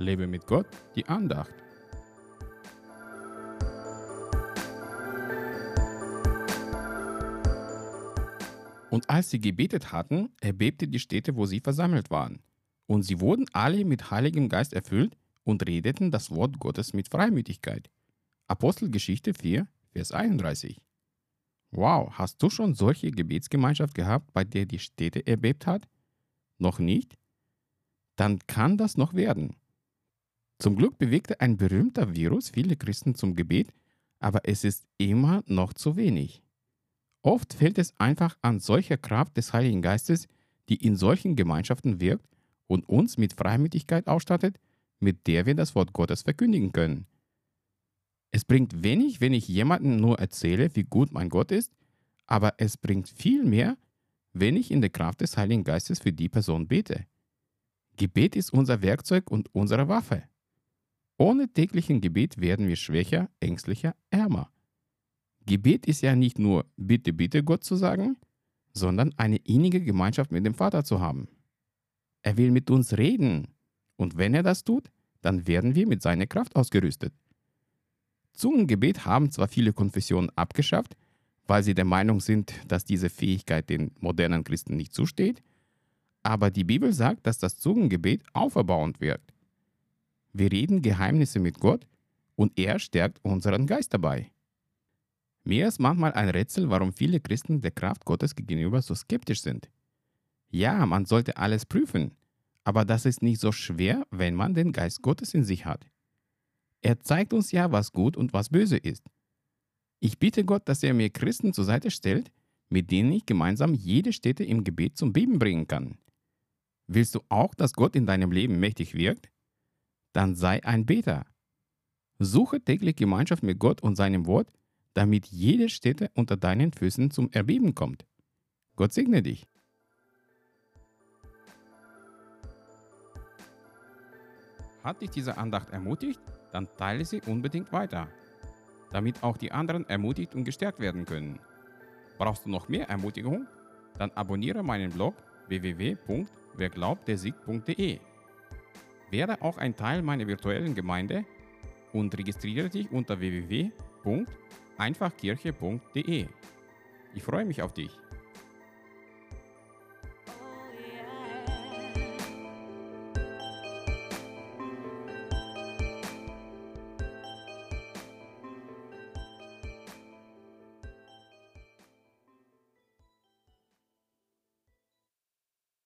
Lebe mit Gott, die Andacht. Und als sie gebetet hatten, erbebte die Städte, wo sie versammelt waren. Und sie wurden alle mit Heiligem Geist erfüllt und redeten das Wort Gottes mit Freimütigkeit. Apostelgeschichte 4, Vers 31. Wow, hast du schon solche Gebetsgemeinschaft gehabt, bei der die Städte erbebt hat? Noch nicht? Dann kann das noch werden. Zum Glück bewegte ein berühmter Virus viele Christen zum Gebet, aber es ist immer noch zu wenig. Oft fehlt es einfach an solcher Kraft des Heiligen Geistes, die in solchen Gemeinschaften wirkt und uns mit Freimütigkeit ausstattet, mit der wir das Wort Gottes verkündigen können. Es bringt wenig, wenn ich jemandem nur erzähle, wie gut mein Gott ist, aber es bringt viel mehr, wenn ich in der Kraft des Heiligen Geistes für die Person bete. Gebet ist unser Werkzeug und unsere Waffe. Ohne täglichen Gebet werden wir schwächer, ängstlicher, ärmer. Gebet ist ja nicht nur bitte, bitte Gott zu sagen, sondern eine innige Gemeinschaft mit dem Vater zu haben. Er will mit uns reden. Und wenn er das tut, dann werden wir mit seiner Kraft ausgerüstet. Zungengebet haben zwar viele Konfessionen abgeschafft, weil sie der Meinung sind, dass diese Fähigkeit den modernen Christen nicht zusteht, aber die Bibel sagt, dass das Zungengebet auferbauend wirkt. Wir reden Geheimnisse mit Gott und er stärkt unseren Geist dabei. Mir ist manchmal ein Rätsel, warum viele Christen der Kraft Gottes gegenüber so skeptisch sind. Ja, man sollte alles prüfen, aber das ist nicht so schwer, wenn man den Geist Gottes in sich hat. Er zeigt uns ja, was gut und was böse ist. Ich bitte Gott, dass er mir Christen zur Seite stellt, mit denen ich gemeinsam jede Stätte im Gebet zum Beben bringen kann. Willst du auch, dass Gott in deinem Leben mächtig wirkt? Dann sei ein Beter. Suche täglich Gemeinschaft mit Gott und seinem Wort damit jede Stätte unter deinen Füßen zum Erbeben kommt. Gott segne dich. Hat dich diese Andacht ermutigt? Dann teile sie unbedingt weiter, damit auch die anderen ermutigt und gestärkt werden können. Brauchst du noch mehr Ermutigung? Dann abonniere meinen Blog www.werglaubtersieg.de. Werde auch ein Teil meiner virtuellen Gemeinde und registriere dich unter www.werglaubtersieg.de einfachkirche.de. Ich freue mich auf dich.